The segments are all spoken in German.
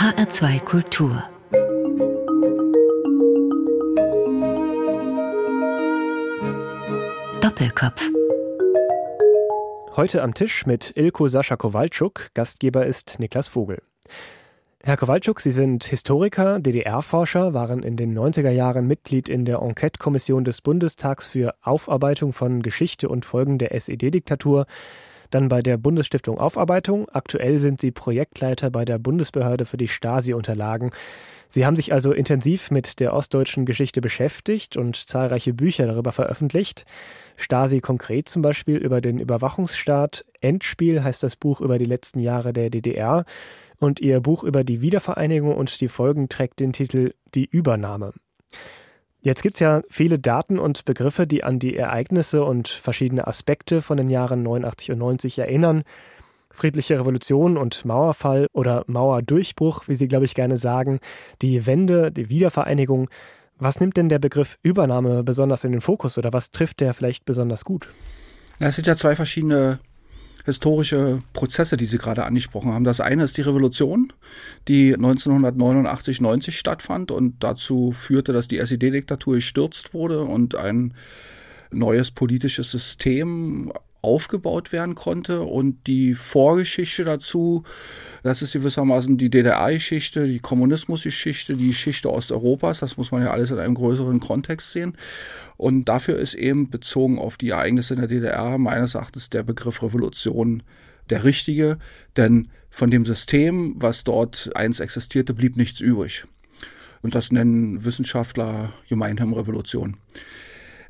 HR2 Kultur. Doppelkopf. Heute am Tisch mit Ilko Sascha Kowalczuk, Gastgeber ist Niklas Vogel. Herr Kowalczuk, Sie sind Historiker, DDR-Forscher, waren in den 90er Jahren Mitglied in der Enquete-Kommission des Bundestags für Aufarbeitung von Geschichte und Folgen der SED-Diktatur, dann bei der Bundesstiftung Aufarbeitung. Aktuell sind Sie Projektleiter bei der Bundesbehörde für die Stasi-Unterlagen. Sie haben sich also intensiv mit der ostdeutschen Geschichte beschäftigt und zahlreiche Bücher darüber veröffentlicht. Stasi konkret zum Beispiel über den Überwachungsstaat. Endspiel heißt das Buch über die letzten Jahre der DDR. Und ihr Buch über die Wiedervereinigung und die Folgen trägt den Titel Die Übernahme. Jetzt gibt es ja viele Daten und Begriffe, die an die Ereignisse und verschiedene Aspekte von den Jahren 89 und 90 erinnern. Friedliche Revolution und Mauerfall oder Mauerdurchbruch, wie Sie, glaube ich, gerne sagen, die Wende, die Wiedervereinigung. Was nimmt denn der Begriff Übernahme besonders in den Fokus oder was trifft der vielleicht besonders gut? Es sind ja zwei verschiedene historische Prozesse, die Sie gerade angesprochen haben. Das eine ist die Revolution, die 1989-90 stattfand und dazu führte, dass die SED-Diktatur gestürzt wurde und ein neues politisches System aufgebaut werden konnte und die Vorgeschichte dazu, das ist gewissermaßen die DDR-Geschichte, die Kommunismusgeschichte, die Geschichte Osteuropas, das muss man ja alles in einem größeren Kontext sehen. Und dafür ist eben bezogen auf die Ereignisse in der DDR meines Erachtens der Begriff Revolution der richtige, denn von dem System, was dort einst existierte, blieb nichts übrig. Und das nennen Wissenschaftler gemeinhin Revolution.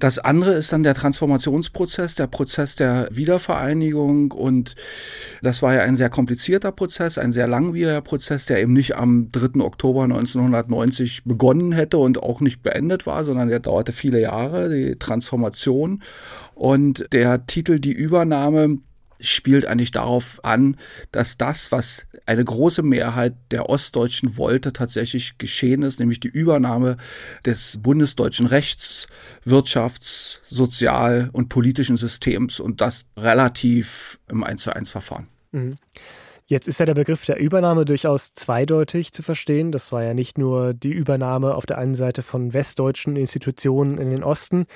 Das andere ist dann der Transformationsprozess, der Prozess der Wiedervereinigung. Und das war ja ein sehr komplizierter Prozess, ein sehr langwieriger Prozess, der eben nicht am 3. Oktober 1990 begonnen hätte und auch nicht beendet war, sondern der dauerte viele Jahre, die Transformation. Und der Titel Die Übernahme spielt eigentlich darauf an, dass das, was eine große Mehrheit der Ostdeutschen wollte, tatsächlich geschehen ist, nämlich die Übernahme des bundesdeutschen Rechts, Wirtschafts-, Sozial- und politischen Systems und das relativ im 1 zu 1 Verfahren. Mhm. Jetzt ist ja der Begriff der Übernahme durchaus zweideutig zu verstehen. Das war ja nicht nur die Übernahme auf der einen Seite von westdeutschen Institutionen in den Osten,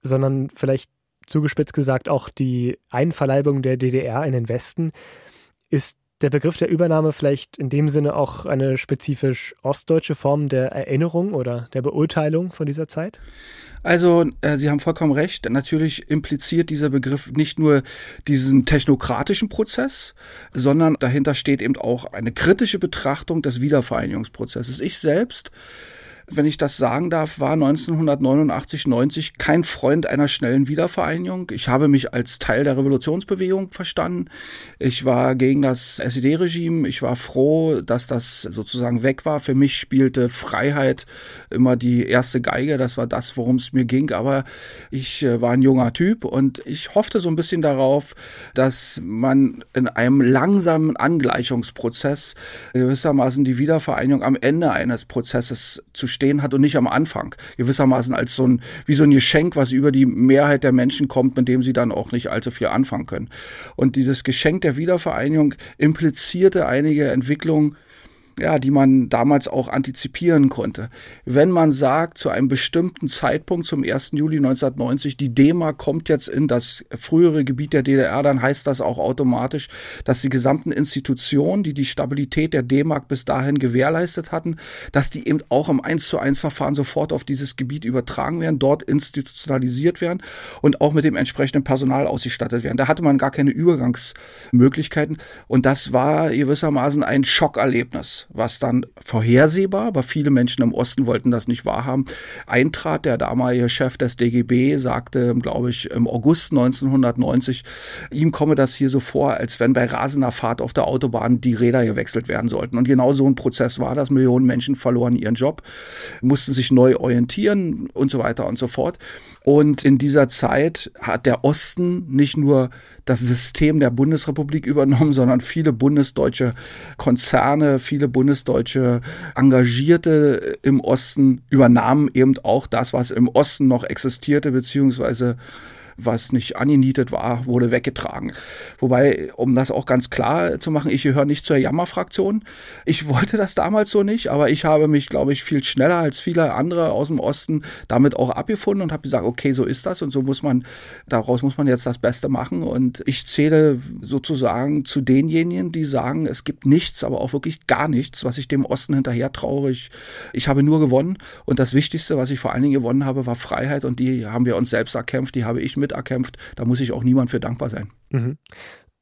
sondern vielleicht zugespitzt gesagt auch die Einverleibung der DDR in den Westen. Ist der Begriff der Übernahme vielleicht in dem Sinne auch eine spezifisch ostdeutsche Form der Erinnerung oder der Beurteilung von dieser Zeit? Also, äh, Sie haben vollkommen recht. Natürlich impliziert dieser Begriff nicht nur diesen technokratischen Prozess, sondern dahinter steht eben auch eine kritische Betrachtung des Wiedervereinigungsprozesses. Ich selbst wenn ich das sagen darf, war 1989, 90 kein Freund einer schnellen Wiedervereinigung. Ich habe mich als Teil der Revolutionsbewegung verstanden. Ich war gegen das SED-Regime. Ich war froh, dass das sozusagen weg war. Für mich spielte Freiheit immer die erste Geige. Das war das, worum es mir ging. Aber ich äh, war ein junger Typ und ich hoffte so ein bisschen darauf, dass man in einem langsamen Angleichungsprozess gewissermaßen die Wiedervereinigung am Ende eines Prozesses zu stehen hat und nicht am Anfang. Gewissermaßen als so ein, wie so ein Geschenk, was über die Mehrheit der Menschen kommt, mit dem sie dann auch nicht allzu viel anfangen können. Und dieses Geschenk der Wiedervereinigung implizierte einige Entwicklungen, ja, die man damals auch antizipieren konnte. Wenn man sagt, zu einem bestimmten Zeitpunkt, zum 1. Juli 1990, die D-Mark kommt jetzt in das frühere Gebiet der DDR, dann heißt das auch automatisch, dass die gesamten Institutionen, die die Stabilität der D-Mark bis dahin gewährleistet hatten, dass die eben auch im 1 zu 1 Verfahren sofort auf dieses Gebiet übertragen werden, dort institutionalisiert werden und auch mit dem entsprechenden Personal ausgestattet werden. Da hatte man gar keine Übergangsmöglichkeiten und das war gewissermaßen ein Schockerlebnis was dann vorhersehbar, aber viele Menschen im Osten wollten das nicht wahrhaben, eintrat. Der damalige Chef des DGB sagte, glaube ich, im August 1990, ihm komme das hier so vor, als wenn bei rasender Fahrt auf der Autobahn die Räder gewechselt werden sollten. Und genau so ein Prozess war das. Millionen Menschen verloren ihren Job, mussten sich neu orientieren und so weiter und so fort. Und in dieser Zeit hat der Osten nicht nur das System der Bundesrepublik übernommen, sondern viele bundesdeutsche Konzerne, viele bundesdeutsche Engagierte im Osten übernahmen eben auch das, was im Osten noch existierte, beziehungsweise was nicht angenietet war, wurde weggetragen. Wobei, um das auch ganz klar zu machen, ich gehöre nicht zur Jammerfraktion. Ich wollte das damals so nicht, aber ich habe mich, glaube ich, viel schneller als viele andere aus dem Osten damit auch abgefunden und habe gesagt, okay, so ist das und so muss man, daraus muss man jetzt das Beste machen. Und ich zähle sozusagen zu denjenigen, die sagen, es gibt nichts, aber auch wirklich gar nichts, was ich dem Osten hinterher traurig. Ich habe nur gewonnen und das Wichtigste, was ich vor allen Dingen gewonnen habe, war Freiheit und die haben wir uns selbst erkämpft, die habe ich miterkämpft. Da muss ich auch niemand für dankbar sein. Mhm.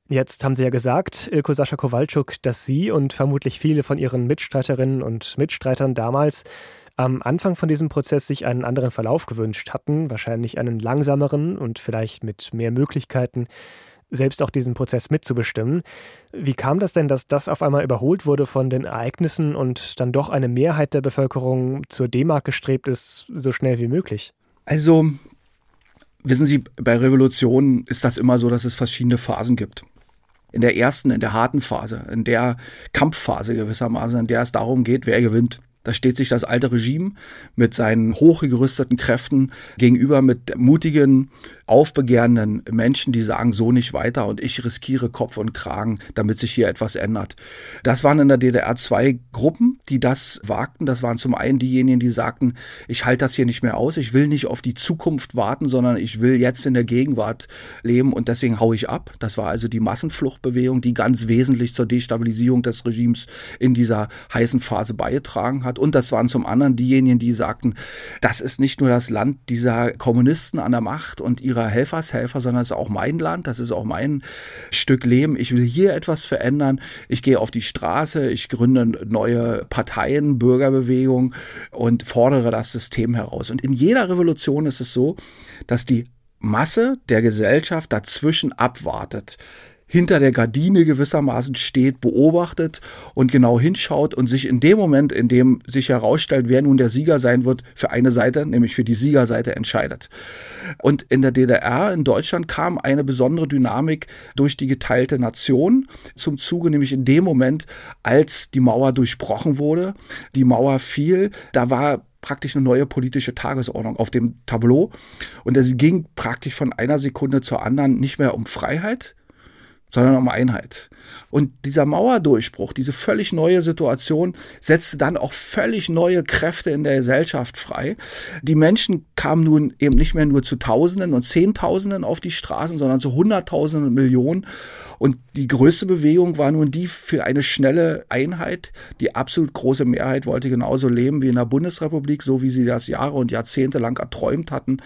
Jetzt haben Sie ja gesagt, Ilko Sascha Kowalczuk, dass Sie und vermutlich viele von Ihren Mitstreiterinnen und Mitstreitern damals am Anfang von diesem Prozess sich einen anderen Verlauf gewünscht hatten, wahrscheinlich einen langsameren und vielleicht mit mehr Möglichkeiten, selbst auch diesen Prozess mitzubestimmen. Wie kam das denn, dass das auf einmal überholt wurde von den Ereignissen und dann doch eine Mehrheit der Bevölkerung zur D-Mark gestrebt ist, so schnell wie möglich? Also, wissen Sie, bei Revolutionen ist das immer so, dass es verschiedene Phasen gibt. In der ersten, in der harten Phase, in der Kampfphase gewissermaßen, in der es darum geht, wer gewinnt. Da steht sich das alte Regime mit seinen hochgerüsteten Kräften gegenüber mit mutigen, aufbegehrenden Menschen, die sagen, so nicht weiter und ich riskiere Kopf und Kragen, damit sich hier etwas ändert. Das waren in der DDR zwei Gruppen, die das wagten. Das waren zum einen diejenigen, die sagten, ich halte das hier nicht mehr aus, ich will nicht auf die Zukunft warten, sondern ich will jetzt in der Gegenwart leben und deswegen haue ich ab. Das war also die Massenfluchtbewegung, die ganz wesentlich zur Destabilisierung des Regimes in dieser heißen Phase beigetragen hat. Und das waren zum anderen diejenigen, die sagten, das ist nicht nur das Land dieser Kommunisten an der Macht und ihre ihrer Helfershelfer, sondern es ist auch mein Land, das ist auch mein Stück Leben. Ich will hier etwas verändern. Ich gehe auf die Straße, ich gründe neue Parteien, Bürgerbewegung und fordere das System heraus. Und in jeder Revolution ist es so, dass die Masse der Gesellschaft dazwischen abwartet hinter der Gardine gewissermaßen steht, beobachtet und genau hinschaut und sich in dem Moment, in dem sich herausstellt, wer nun der Sieger sein wird, für eine Seite, nämlich für die Siegerseite entscheidet. Und in der DDR, in Deutschland, kam eine besondere Dynamik durch die geteilte Nation zum Zuge, nämlich in dem Moment, als die Mauer durchbrochen wurde, die Mauer fiel, da war praktisch eine neue politische Tagesordnung auf dem Tableau. Und es ging praktisch von einer Sekunde zur anderen nicht mehr um Freiheit, sondern um Einheit. Und dieser Mauerdurchbruch, diese völlig neue Situation, setzte dann auch völlig neue Kräfte in der Gesellschaft frei. Die Menschen kamen nun eben nicht mehr nur zu Tausenden und Zehntausenden auf die Straßen, sondern zu Hunderttausenden und Millionen. Und die größte Bewegung war nun die für eine schnelle Einheit. Die absolut große Mehrheit wollte genauso leben wie in der Bundesrepublik, so wie sie das Jahre und Jahrzehnte lang erträumt hatten.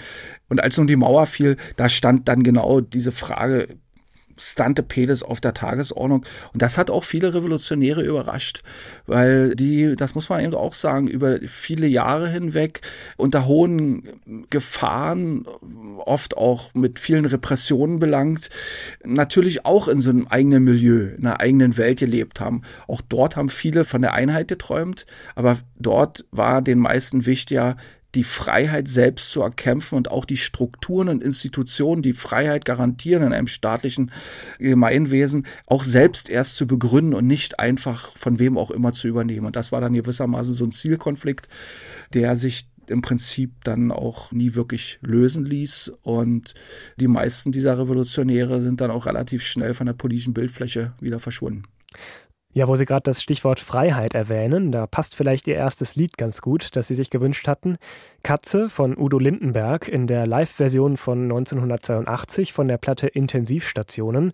Und als nun die Mauer fiel, da stand dann genau diese Frage, Stante Pedes auf der Tagesordnung. Und das hat auch viele Revolutionäre überrascht, weil die, das muss man eben auch sagen, über viele Jahre hinweg unter hohen Gefahren, oft auch mit vielen Repressionen belangt, natürlich auch in so einem eigenen Milieu, in einer eigenen Welt gelebt haben. Auch dort haben viele von der Einheit geträumt, aber dort war den meisten wichtiger, die Freiheit selbst zu erkämpfen und auch die Strukturen und Institutionen, die Freiheit garantieren in einem staatlichen Gemeinwesen, auch selbst erst zu begründen und nicht einfach von wem auch immer zu übernehmen. Und das war dann gewissermaßen so ein Zielkonflikt, der sich im Prinzip dann auch nie wirklich lösen ließ. Und die meisten dieser Revolutionäre sind dann auch relativ schnell von der politischen Bildfläche wieder verschwunden. Ja, wo Sie gerade das Stichwort Freiheit erwähnen, da passt vielleicht Ihr erstes Lied ganz gut, das Sie sich gewünscht hatten. Katze von Udo Lindenberg in der Live-Version von 1982 von der Platte Intensivstationen.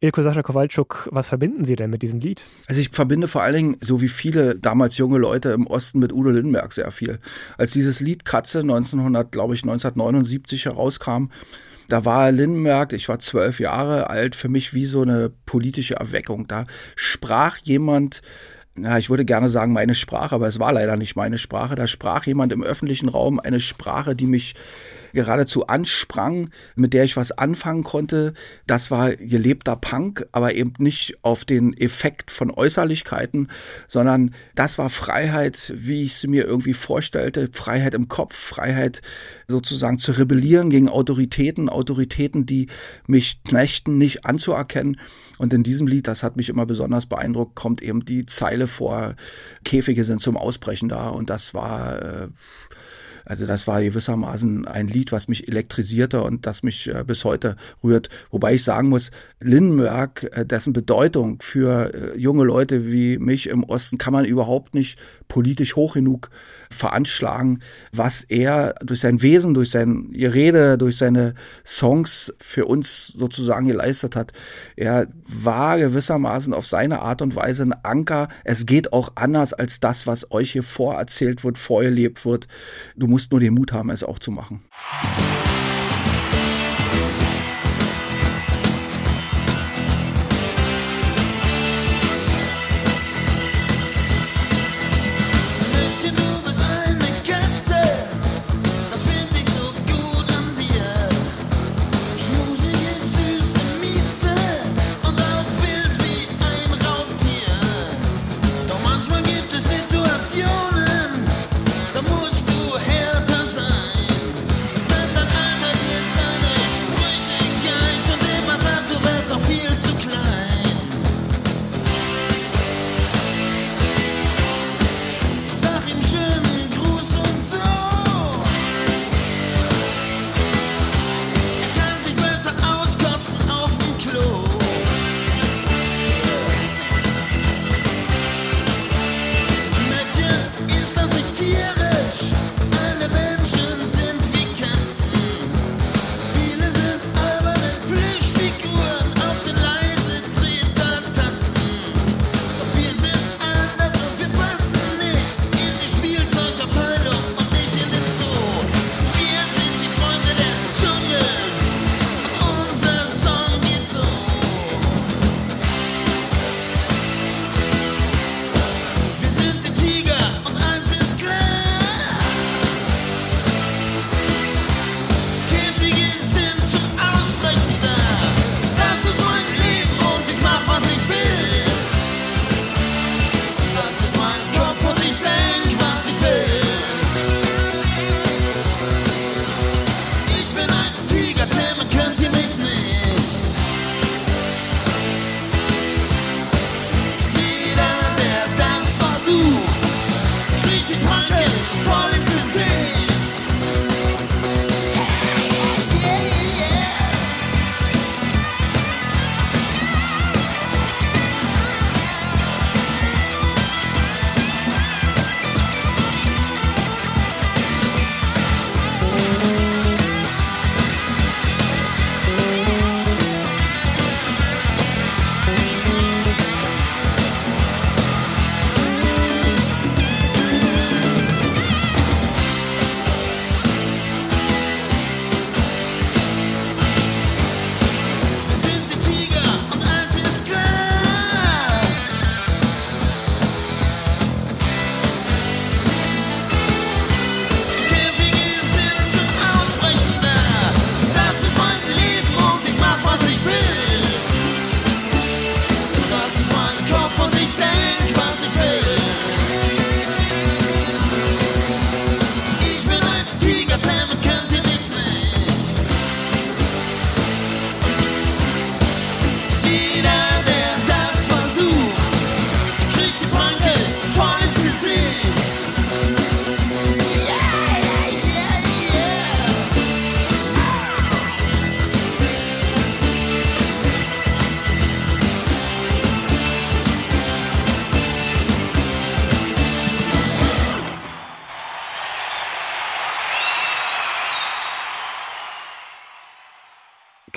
Ilko Sascha Kowalczuk, was verbinden Sie denn mit diesem Lied? Also ich verbinde vor allen Dingen, so wie viele damals junge Leute im Osten mit Udo Lindenberg sehr viel. Als dieses Lied Katze 1900, glaube ich, 1979 herauskam, da war Lindenberg, ich war zwölf Jahre alt, für mich wie so eine politische Erweckung. Da sprach jemand, ja, ich würde gerne sagen meine Sprache, aber es war leider nicht meine Sprache. Da sprach jemand im öffentlichen Raum eine Sprache, die mich geradezu ansprang, mit der ich was anfangen konnte. Das war gelebter Punk, aber eben nicht auf den Effekt von Äußerlichkeiten, sondern das war Freiheit, wie ich sie mir irgendwie vorstellte. Freiheit im Kopf, Freiheit sozusagen zu rebellieren gegen Autoritäten, Autoritäten, die mich knechten, nicht anzuerkennen. Und in diesem Lied, das hat mich immer besonders beeindruckt, kommt eben die Zeile vor, Käfige sind zum Ausbrechen da. Und das war... Äh, Also das war gewissermaßen ein Lied, was mich elektrisierte und das mich äh, bis heute rührt. Wobei ich sagen muss, Lindenberg, äh, dessen Bedeutung für äh, junge Leute wie mich im Osten kann man überhaupt nicht politisch hoch genug veranschlagen, was er durch sein Wesen, durch sein Rede, durch seine Songs für uns sozusagen geleistet hat. Er war gewissermaßen auf seine Art und Weise ein Anker. Es geht auch anders als das, was euch hier vorerzählt wird, vorgelebt wird. Du musst nur den Mut haben, es auch zu machen.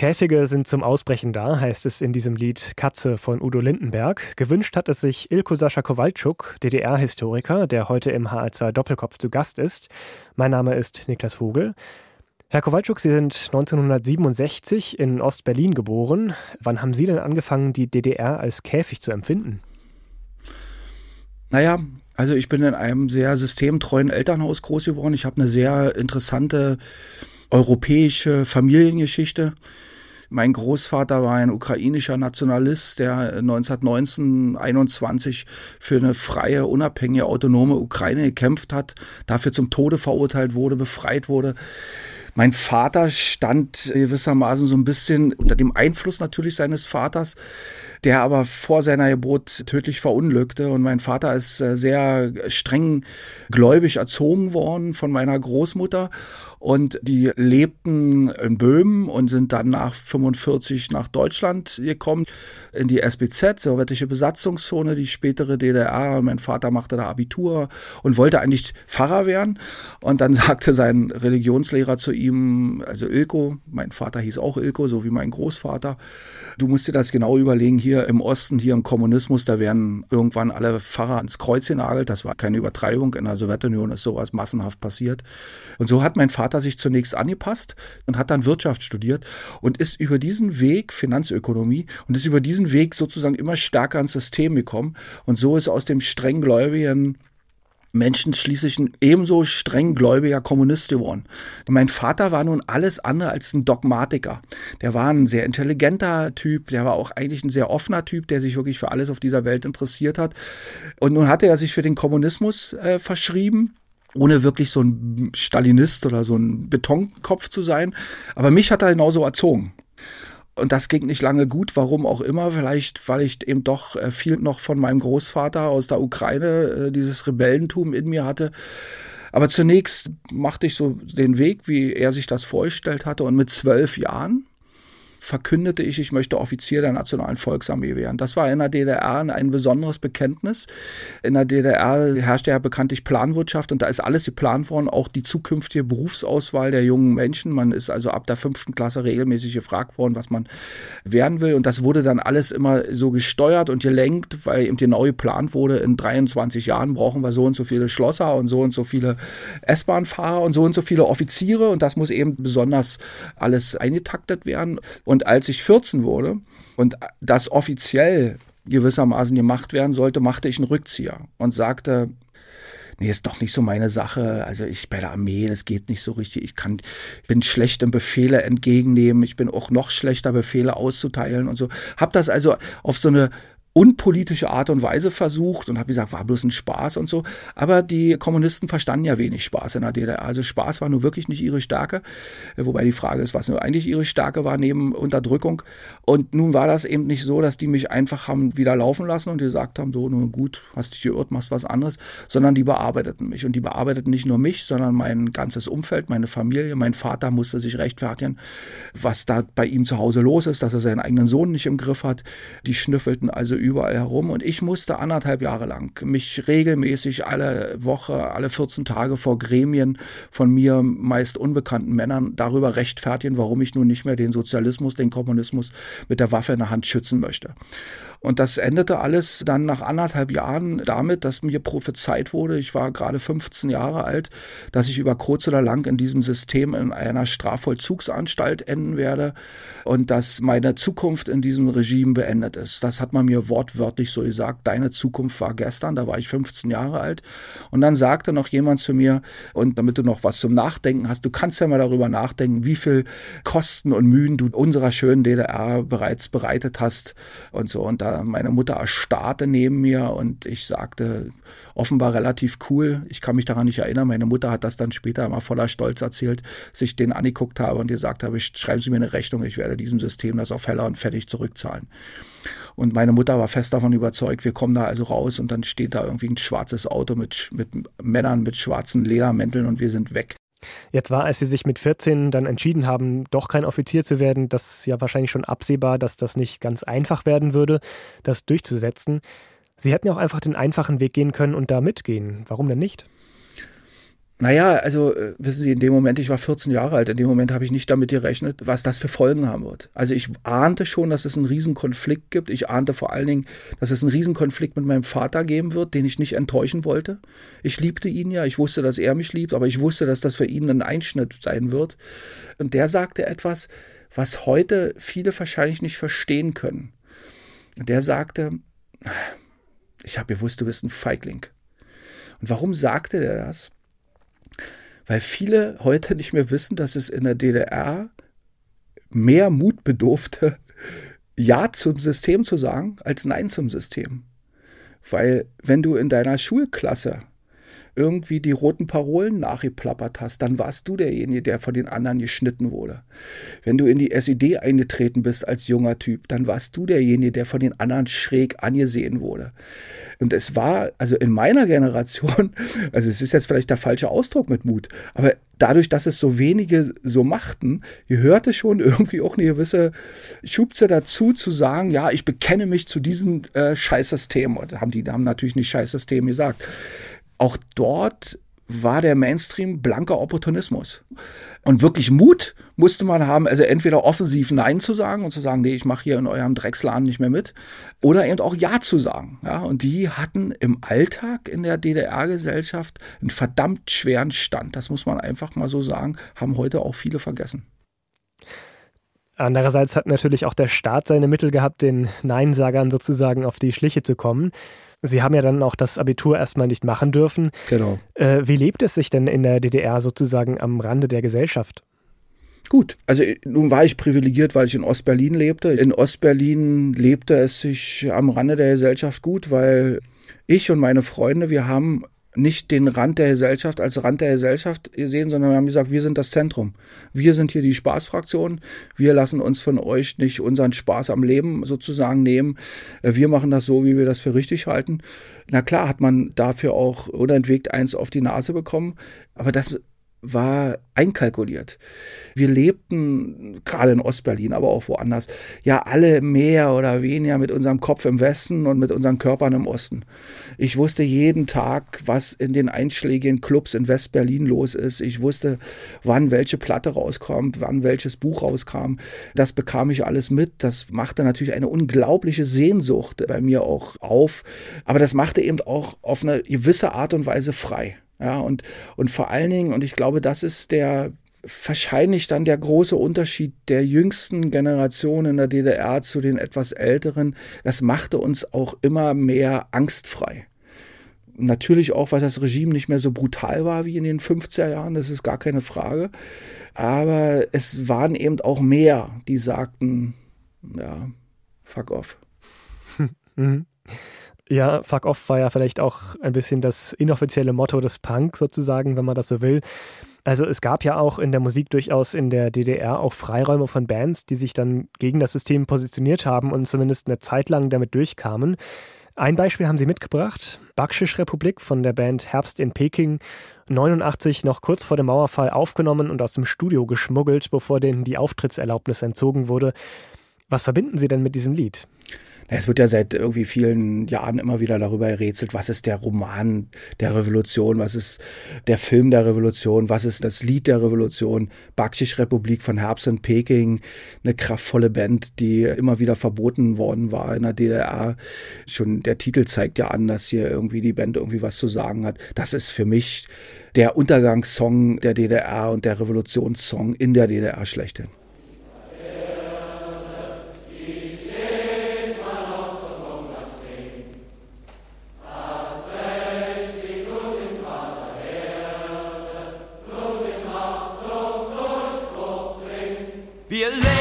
Käfige sind zum Ausbrechen da, heißt es in diesem Lied Katze von Udo Lindenberg. Gewünscht hat es sich Ilko Sascha Kowalczuk, DDR-Historiker, der heute im HR2 Doppelkopf zu Gast ist. Mein Name ist Niklas Vogel. Herr Kowalczuk, Sie sind 1967 in Ost-Berlin geboren. Wann haben Sie denn angefangen, die DDR als Käfig zu empfinden? Naja, also ich bin in einem sehr systemtreuen Elternhaus groß geworden. Ich habe eine sehr interessante europäische Familiengeschichte. Mein Großvater war ein ukrainischer Nationalist, der 1919, 21 für eine freie, unabhängige, autonome Ukraine gekämpft hat, dafür zum Tode verurteilt wurde, befreit wurde. Mein Vater stand gewissermaßen so ein bisschen unter dem Einfluss natürlich seines Vaters. der aber vor seiner Geburt tödlich verunglückte. Und mein Vater ist äh, sehr streng gläubig erzogen worden von meiner Großmutter. Und die lebten in Böhmen und sind dann nach 45 nach Deutschland gekommen, in die SBZ, sowjetische Besatzungszone, die spätere DDR. Und mein Vater machte da Abitur und wollte eigentlich Pfarrer werden. Und dann sagte sein Religionslehrer zu ihm, also Ilko, mein Vater hieß auch Ilko, so wie mein Großvater, du musst dir das genau überlegen, hier im Osten, hier im Kommunismus, da werden irgendwann alle Pfarrer ans Kreuz genagelt. Das war keine Übertreibung. In der Sowjetunion ist sowas massenhaft passiert. Und so hat mein Vater sich zunächst angepasst und hat dann Wirtschaft studiert und ist über diesen Weg, Finanzökonomie, und ist über diesen Weg sozusagen immer stärker ans System gekommen. Und so ist aus dem strenggläubigen Menschen schließlich ein ebenso streng gläubiger Kommunist geworden. Mein Vater war nun alles andere als ein Dogmatiker. Der war ein sehr intelligenter Typ, der war auch eigentlich ein sehr offener Typ, der sich wirklich für alles auf dieser Welt interessiert hat. Und nun hatte er sich für den Kommunismus äh, verschrieben ohne wirklich so ein Stalinist oder so ein Betonkopf zu sein. Aber mich hat er genauso erzogen. Und das ging nicht lange gut, warum auch immer. Vielleicht, weil ich eben doch äh, viel noch von meinem Großvater aus der Ukraine äh, dieses Rebellentum in mir hatte. Aber zunächst machte ich so den Weg, wie er sich das vorgestellt hatte. Und mit zwölf Jahren verkündete ich, ich möchte Offizier der Nationalen Volksarmee werden. Das war in der DDR ein besonderes Bekenntnis. In der DDR herrschte ja bekanntlich Planwirtschaft und da ist alles geplant worden, auch die zukünftige Berufsauswahl der jungen Menschen. Man ist also ab der fünften Klasse regelmäßig gefragt worden, was man werden will und das wurde dann alles immer so gesteuert und gelenkt, weil eben genau geplant wurde, in 23 Jahren brauchen wir so und so viele Schlosser und so und so viele S-Bahn-Fahrer und so und so viele Offiziere und das muss eben besonders alles eingetaktet werden. Und als ich 14 wurde und das offiziell gewissermaßen gemacht werden sollte, machte ich einen Rückzieher und sagte, nee, ist doch nicht so meine Sache. Also ich bei der Armee, das geht nicht so richtig. Ich kann, bin schlecht im Befehle entgegennehmen. Ich bin auch noch schlechter, Befehle auszuteilen und so. Hab das also auf so eine unpolitische Art und Weise versucht und habe gesagt, war bloß ein Spaß und so. Aber die Kommunisten verstanden ja wenig Spaß in der DDR. Also Spaß war nur wirklich nicht ihre Stärke. Wobei die Frage ist, was nur eigentlich ihre Stärke war neben Unterdrückung. Und nun war das eben nicht so, dass die mich einfach haben wieder laufen lassen und gesagt haben, so, nun gut, hast dich geirrt, machst was anderes, sondern die bearbeiteten mich. Und die bearbeiteten nicht nur mich, sondern mein ganzes Umfeld, meine Familie. Mein Vater musste sich rechtfertigen, was da bei ihm zu Hause los ist, dass er seinen eigenen Sohn nicht im Griff hat. Die schnüffelten also überall herum und ich musste anderthalb Jahre lang mich regelmäßig alle Woche, alle 14 Tage vor Gremien von mir meist unbekannten Männern darüber rechtfertigen, warum ich nun nicht mehr den Sozialismus, den Kommunismus mit der Waffe in der Hand schützen möchte. Und das endete alles dann nach anderthalb Jahren damit, dass mir prophezeit wurde, ich war gerade 15 Jahre alt, dass ich über kurz oder lang in diesem System in einer Strafvollzugsanstalt enden werde und dass meine Zukunft in diesem Regime beendet ist. Das hat man mir wortwörtlich so gesagt. Deine Zukunft war gestern, da war ich 15 Jahre alt. Und dann sagte noch jemand zu mir, und damit du noch was zum Nachdenken hast, du kannst ja mal darüber nachdenken, wie viel Kosten und Mühen du unserer schönen DDR bereits bereitet hast und so. Und da meine Mutter erstarrte neben mir und ich sagte, offenbar relativ cool. Ich kann mich daran nicht erinnern. Meine Mutter hat das dann später immer voller Stolz erzählt, sich den angeguckt habe und gesagt habe, schreiben Sie mir eine Rechnung, ich werde diesem System das auf heller und fertig zurückzahlen. Und meine Mutter war fest davon überzeugt, wir kommen da also raus und dann steht da irgendwie ein schwarzes Auto mit, mit Männern mit schwarzen Ledermänteln und wir sind weg. Jetzt war, als Sie sich mit 14 dann entschieden haben, doch kein Offizier zu werden, das ja wahrscheinlich schon absehbar, dass das nicht ganz einfach werden würde, das durchzusetzen. Sie hätten ja auch einfach den einfachen Weg gehen können und da mitgehen. Warum denn nicht? Naja, also äh, wissen Sie, in dem Moment, ich war 14 Jahre alt, in dem Moment habe ich nicht damit gerechnet, was das für Folgen haben wird. Also ich ahnte schon, dass es einen Riesenkonflikt gibt. Ich ahnte vor allen Dingen, dass es einen Riesenkonflikt mit meinem Vater geben wird, den ich nicht enttäuschen wollte. Ich liebte ihn ja, ich wusste, dass er mich liebt, aber ich wusste, dass das für ihn ein Einschnitt sein wird. Und der sagte etwas, was heute viele wahrscheinlich nicht verstehen können. Der sagte, ich habe gewusst, du bist ein Feigling. Und warum sagte der das? Weil viele heute nicht mehr wissen, dass es in der DDR mehr Mut bedurfte, Ja zum System zu sagen, als Nein zum System. Weil wenn du in deiner Schulklasse irgendwie die roten Parolen nachgeplappert hast, dann warst du derjenige, der von den anderen geschnitten wurde. Wenn du in die SED eingetreten bist als junger Typ, dann warst du derjenige, der von den anderen schräg angesehen wurde. Und es war, also in meiner Generation, also es ist jetzt vielleicht der falsche Ausdruck mit Mut, aber dadurch, dass es so wenige so machten, gehörte schon irgendwie auch eine gewisse Schubze dazu, zu sagen, ja, ich bekenne mich zu diesem äh, Scheißsystem. Und haben die haben natürlich nicht Scheißsystem gesagt. Auch dort war der Mainstream blanker Opportunismus. Und wirklich Mut musste man haben, also entweder offensiv Nein zu sagen und zu sagen, nee, ich mache hier in eurem Drecksladen nicht mehr mit, oder eben auch Ja zu sagen. Ja, und die hatten im Alltag in der DDR-Gesellschaft einen verdammt schweren Stand. Das muss man einfach mal so sagen, haben heute auch viele vergessen. Andererseits hat natürlich auch der Staat seine Mittel gehabt, den Neinsagern sozusagen auf die Schliche zu kommen. Sie haben ja dann auch das Abitur erstmal nicht machen dürfen. Genau. Äh, wie lebt es sich denn in der DDR sozusagen am Rande der Gesellschaft? Gut, also nun war ich privilegiert, weil ich in Ostberlin lebte. In Ostberlin lebte es sich am Rande der Gesellschaft gut, weil ich und meine Freunde, wir haben nicht den Rand der Gesellschaft als Rand der Gesellschaft gesehen, sondern wir haben gesagt, wir sind das Zentrum. Wir sind hier die Spaßfraktion. Wir lassen uns von euch nicht unseren Spaß am Leben sozusagen nehmen. Wir machen das so, wie wir das für richtig halten. Na klar hat man dafür auch unentwegt eins auf die Nase bekommen, aber das war einkalkuliert. Wir lebten gerade in Ostberlin, aber auch woanders, ja alle mehr oder weniger mit unserem Kopf im Westen und mit unseren Körpern im Osten. Ich wusste jeden Tag, was in den einschlägigen Clubs in Westberlin los ist. Ich wusste, wann welche Platte rauskommt, wann welches Buch rauskam. Das bekam ich alles mit. Das machte natürlich eine unglaubliche Sehnsucht bei mir auch auf. Aber das machte eben auch auf eine gewisse Art und Weise frei. Ja, und, und vor allen Dingen, und ich glaube, das ist der wahrscheinlich dann der große Unterschied der jüngsten Generation in der DDR zu den etwas älteren. Das machte uns auch immer mehr angstfrei. Natürlich auch, weil das Regime nicht mehr so brutal war wie in den 50er Jahren, das ist gar keine Frage. Aber es waren eben auch mehr, die sagten, ja, fuck off. Ja, Fuck Off war ja vielleicht auch ein bisschen das inoffizielle Motto des Punk sozusagen, wenn man das so will. Also es gab ja auch in der Musik durchaus in der DDR auch Freiräume von Bands, die sich dann gegen das System positioniert haben und zumindest eine Zeit lang damit durchkamen. Ein Beispiel haben sie mitgebracht, Bakschisch Republik von der Band Herbst in Peking, 89 noch kurz vor dem Mauerfall aufgenommen und aus dem Studio geschmuggelt, bevor denen die Auftrittserlaubnis entzogen wurde. Was verbinden Sie denn mit diesem Lied? Es wird ja seit irgendwie vielen Jahren immer wieder darüber gerätselt, was ist der Roman der Revolution, was ist der Film der Revolution, was ist das Lied der Revolution. Bakschisch Republik von Herbst in Peking, eine kraftvolle Band, die immer wieder verboten worden war in der DDR. Schon der Titel zeigt ja an, dass hier irgendwie die Band irgendwie was zu sagen hat. Das ist für mich der Untergangssong der DDR und der Revolutionssong in der DDR schlechthin. Schleifen.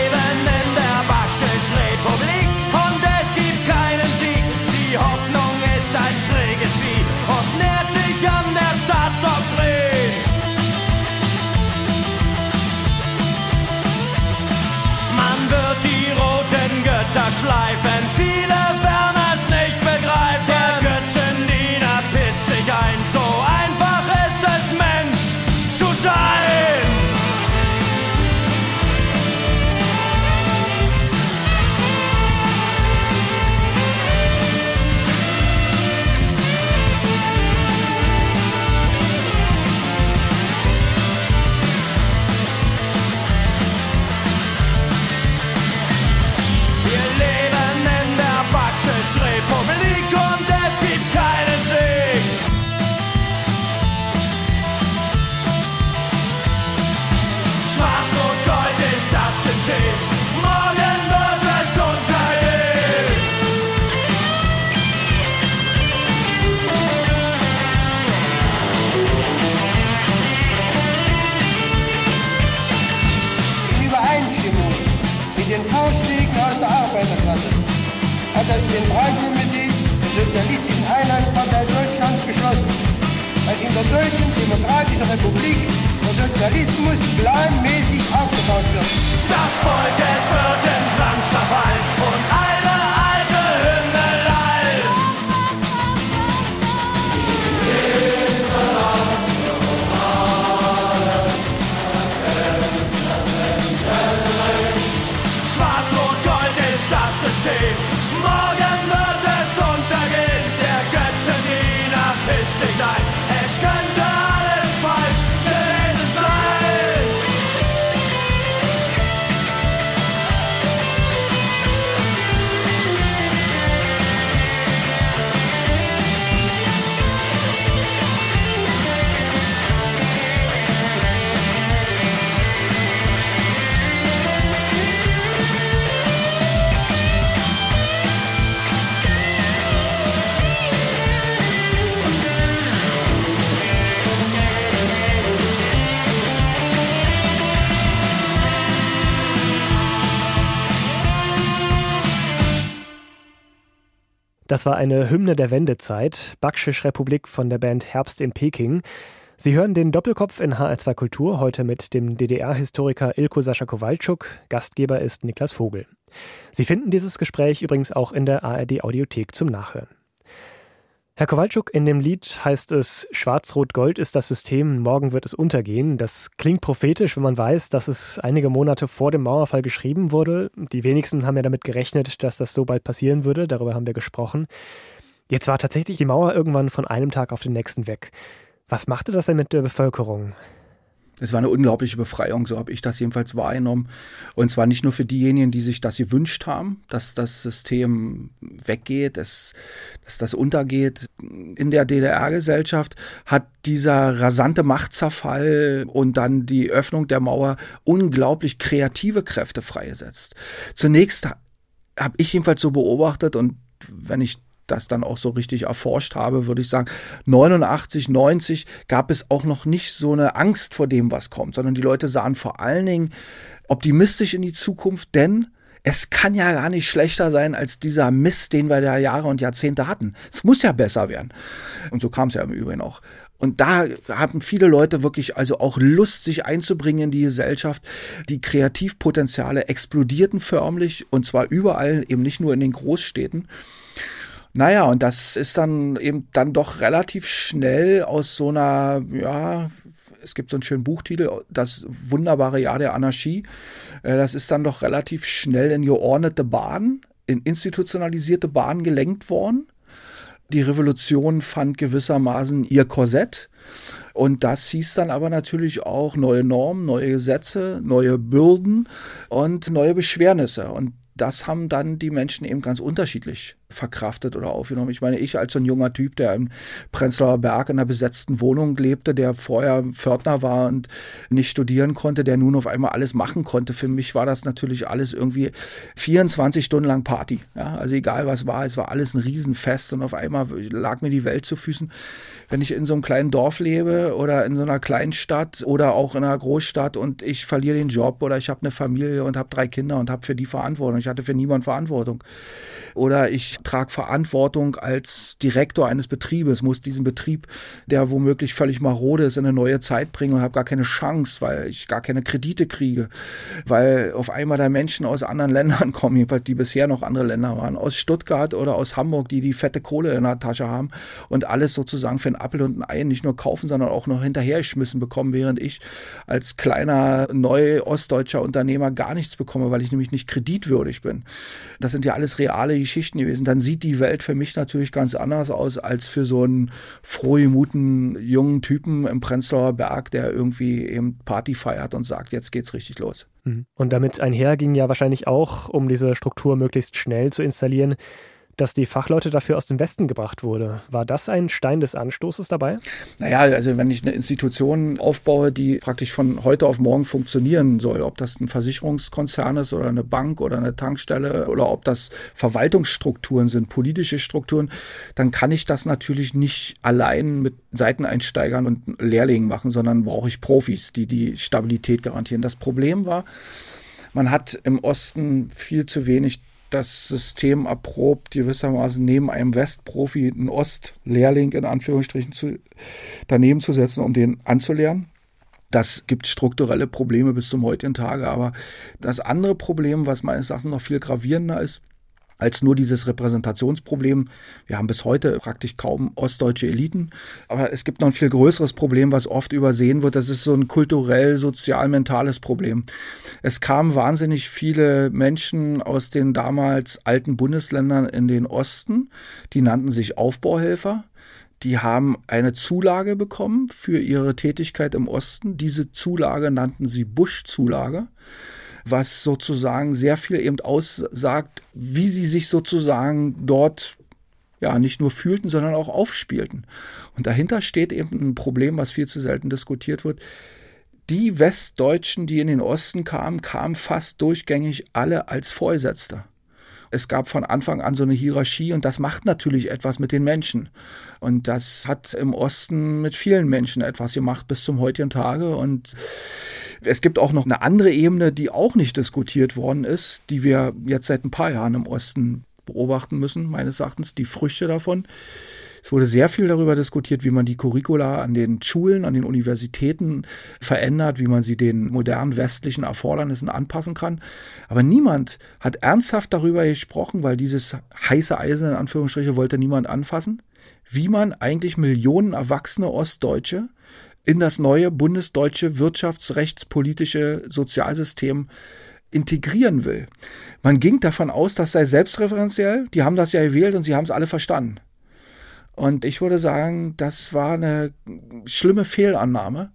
Ist Das war eine Hymne der Wendezeit, Bakschisch-Republik von der Band Herbst in Peking. Sie hören den Doppelkopf in HR2 Kultur heute mit dem DDR-Historiker Ilko Sascha Kowalczuk. Gastgeber ist Niklas Vogel. Sie finden dieses Gespräch übrigens auch in der ARD-Audiothek zum Nachhören. Herr Kowalczuk, in dem Lied heißt es, Schwarz-Rot-Gold ist das System, morgen wird es untergehen. Das klingt prophetisch, wenn man weiß, dass es einige Monate vor dem Mauerfall geschrieben wurde. Die wenigsten haben ja damit gerechnet, dass das so bald passieren würde. Darüber haben wir gesprochen. Jetzt war tatsächlich die Mauer irgendwann von einem Tag auf den nächsten weg. Was machte das denn mit der Bevölkerung? Es war eine unglaubliche Befreiung, so habe ich das jedenfalls wahrgenommen. Und zwar nicht nur für diejenigen, die sich das gewünscht haben, dass das System weggeht, dass, dass das untergeht. In der DDR-Gesellschaft hat dieser rasante Machtzerfall und dann die Öffnung der Mauer unglaublich kreative Kräfte freigesetzt. Zunächst habe ich jedenfalls so beobachtet und wenn ich das dann auch so richtig erforscht habe, würde ich sagen, 89, 90 gab es auch noch nicht so eine Angst vor dem, was kommt, sondern die Leute sahen vor allen Dingen optimistisch in die Zukunft, denn es kann ja gar nicht schlechter sein als dieser Mist, den wir da Jahre und Jahrzehnte hatten. Es muss ja besser werden. Und so kam es ja im Übrigen auch. Und da haben viele Leute wirklich also auch Lust, sich einzubringen in die Gesellschaft. Die Kreativpotenziale explodierten förmlich und zwar überall, eben nicht nur in den Großstädten. Naja, und das ist dann eben dann doch relativ schnell aus so einer, ja, es gibt so einen schönen Buchtitel, das wunderbare Jahr der Anarchie. Äh, Das ist dann doch relativ schnell in geordnete Bahnen, in institutionalisierte Bahnen gelenkt worden. Die Revolution fand gewissermaßen ihr Korsett. Und das hieß dann aber natürlich auch neue Normen, neue Gesetze, neue Bürden und neue Beschwernisse. Und das haben dann die Menschen eben ganz unterschiedlich verkraftet oder aufgenommen. Ich meine, ich als so ein junger Typ, der im Prenzlauer Berg in einer besetzten Wohnung lebte, der vorher Pförtner war und nicht studieren konnte, der nun auf einmal alles machen konnte. Für mich war das natürlich alles irgendwie 24 Stunden lang Party. Ja, also egal was war, es war alles ein Riesenfest und auf einmal lag mir die Welt zu Füßen. Wenn ich in so einem kleinen Dorf lebe oder in so einer kleinen Stadt oder auch in einer Großstadt und ich verliere den Job oder ich habe eine Familie und habe drei Kinder und habe für die Verantwortung. Ich hatte für niemanden Verantwortung. Oder ich trage Verantwortung als Direktor eines Betriebes, muss diesen Betrieb, der womöglich völlig marode ist, in eine neue Zeit bringen und habe gar keine Chance, weil ich gar keine Kredite kriege, weil auf einmal da Menschen aus anderen Ländern kommen, jedenfalls die bisher noch andere Länder waren, aus Stuttgart oder aus Hamburg, die die fette Kohle in der Tasche haben und alles sozusagen für einen Appel und ein Ei nicht nur kaufen, sondern auch noch hinterhergeschmissen bekommen, während ich als kleiner, neu ostdeutscher Unternehmer gar nichts bekomme, weil ich nämlich nicht kreditwürdig bin. Das sind ja alles reale Geschichten gewesen. Dann sieht die Welt für mich natürlich ganz anders aus als für so einen frohgemuten jungen Typen im Prenzlauer Berg, der irgendwie eben Party feiert und sagt, jetzt geht's richtig los. Mhm. Und damit einher ging ja wahrscheinlich auch, um diese Struktur möglichst schnell zu installieren, dass die Fachleute dafür aus dem Westen gebracht wurde. War das ein Stein des Anstoßes dabei? Naja, also wenn ich eine Institution aufbaue, die praktisch von heute auf morgen funktionieren soll, ob das ein Versicherungskonzern ist oder eine Bank oder eine Tankstelle oder ob das Verwaltungsstrukturen sind, politische Strukturen, dann kann ich das natürlich nicht allein mit Seiteneinsteigern und Lehrlingen machen, sondern brauche ich Profis, die die Stabilität garantieren. Das Problem war, man hat im Osten viel zu wenig das System erprobt, gewissermaßen neben einem Westprofi einen Ostlehrling in Anführungsstrichen zu, daneben zu setzen, um den anzulernen. Das gibt strukturelle Probleme bis zum heutigen Tage. Aber das andere Problem, was meines Erachtens noch viel gravierender ist, als nur dieses Repräsentationsproblem. Wir haben bis heute praktisch kaum ostdeutsche Eliten, aber es gibt noch ein viel größeres Problem, was oft übersehen wird. Das ist so ein kulturell, sozial, mentales Problem. Es kamen wahnsinnig viele Menschen aus den damals alten Bundesländern in den Osten, die nannten sich Aufbauhelfer. Die haben eine Zulage bekommen für ihre Tätigkeit im Osten. Diese Zulage nannten sie Busch-Zulage was sozusagen sehr viel eben aussagt, wie sie sich sozusagen dort ja nicht nur fühlten, sondern auch aufspielten. Und dahinter steht eben ein Problem, was viel zu selten diskutiert wird. Die Westdeutschen, die in den Osten kamen, kamen fast durchgängig alle als Vorgesetzte. Es gab von Anfang an so eine Hierarchie und das macht natürlich etwas mit den Menschen. Und das hat im Osten mit vielen Menschen etwas gemacht bis zum heutigen Tage. Und es gibt auch noch eine andere Ebene, die auch nicht diskutiert worden ist, die wir jetzt seit ein paar Jahren im Osten beobachten müssen, meines Erachtens, die Früchte davon. Es wurde sehr viel darüber diskutiert, wie man die Curricula an den Schulen, an den Universitäten verändert, wie man sie den modernen westlichen Erfordernissen anpassen kann. Aber niemand hat ernsthaft darüber gesprochen, weil dieses heiße Eisen in Anführungsstriche wollte niemand anfassen, wie man eigentlich Millionen erwachsene Ostdeutsche in das neue bundesdeutsche wirtschaftsrechtspolitische Sozialsystem integrieren will. Man ging davon aus, das sei selbstreferenziell. Die haben das ja gewählt und sie haben es alle verstanden. Und ich würde sagen, das war eine schlimme Fehlannahme.